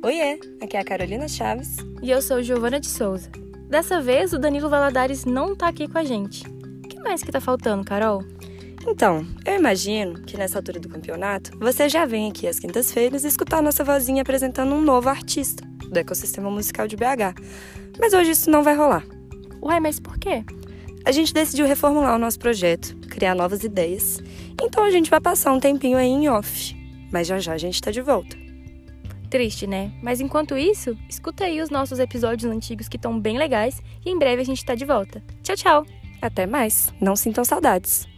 Oiê, aqui é a Carolina Chaves. E eu sou Giovana de Souza. Dessa vez, o Danilo Valadares não tá aqui com a gente. O que mais que tá faltando, Carol? Então, eu imagino que nessa altura do campeonato, você já vem aqui às quintas-feiras escutar nossa vozinha apresentando um novo artista do ecossistema musical de BH. Mas hoje isso não vai rolar. Ué, mas por quê? A gente decidiu reformular o nosso projeto, criar novas ideias. Então a gente vai passar um tempinho aí em off. Mas já já a gente tá de volta. Triste, né? Mas enquanto isso, escuta aí os nossos episódios antigos que estão bem legais e em breve a gente tá de volta. Tchau, tchau! Até mais. Não sintam saudades.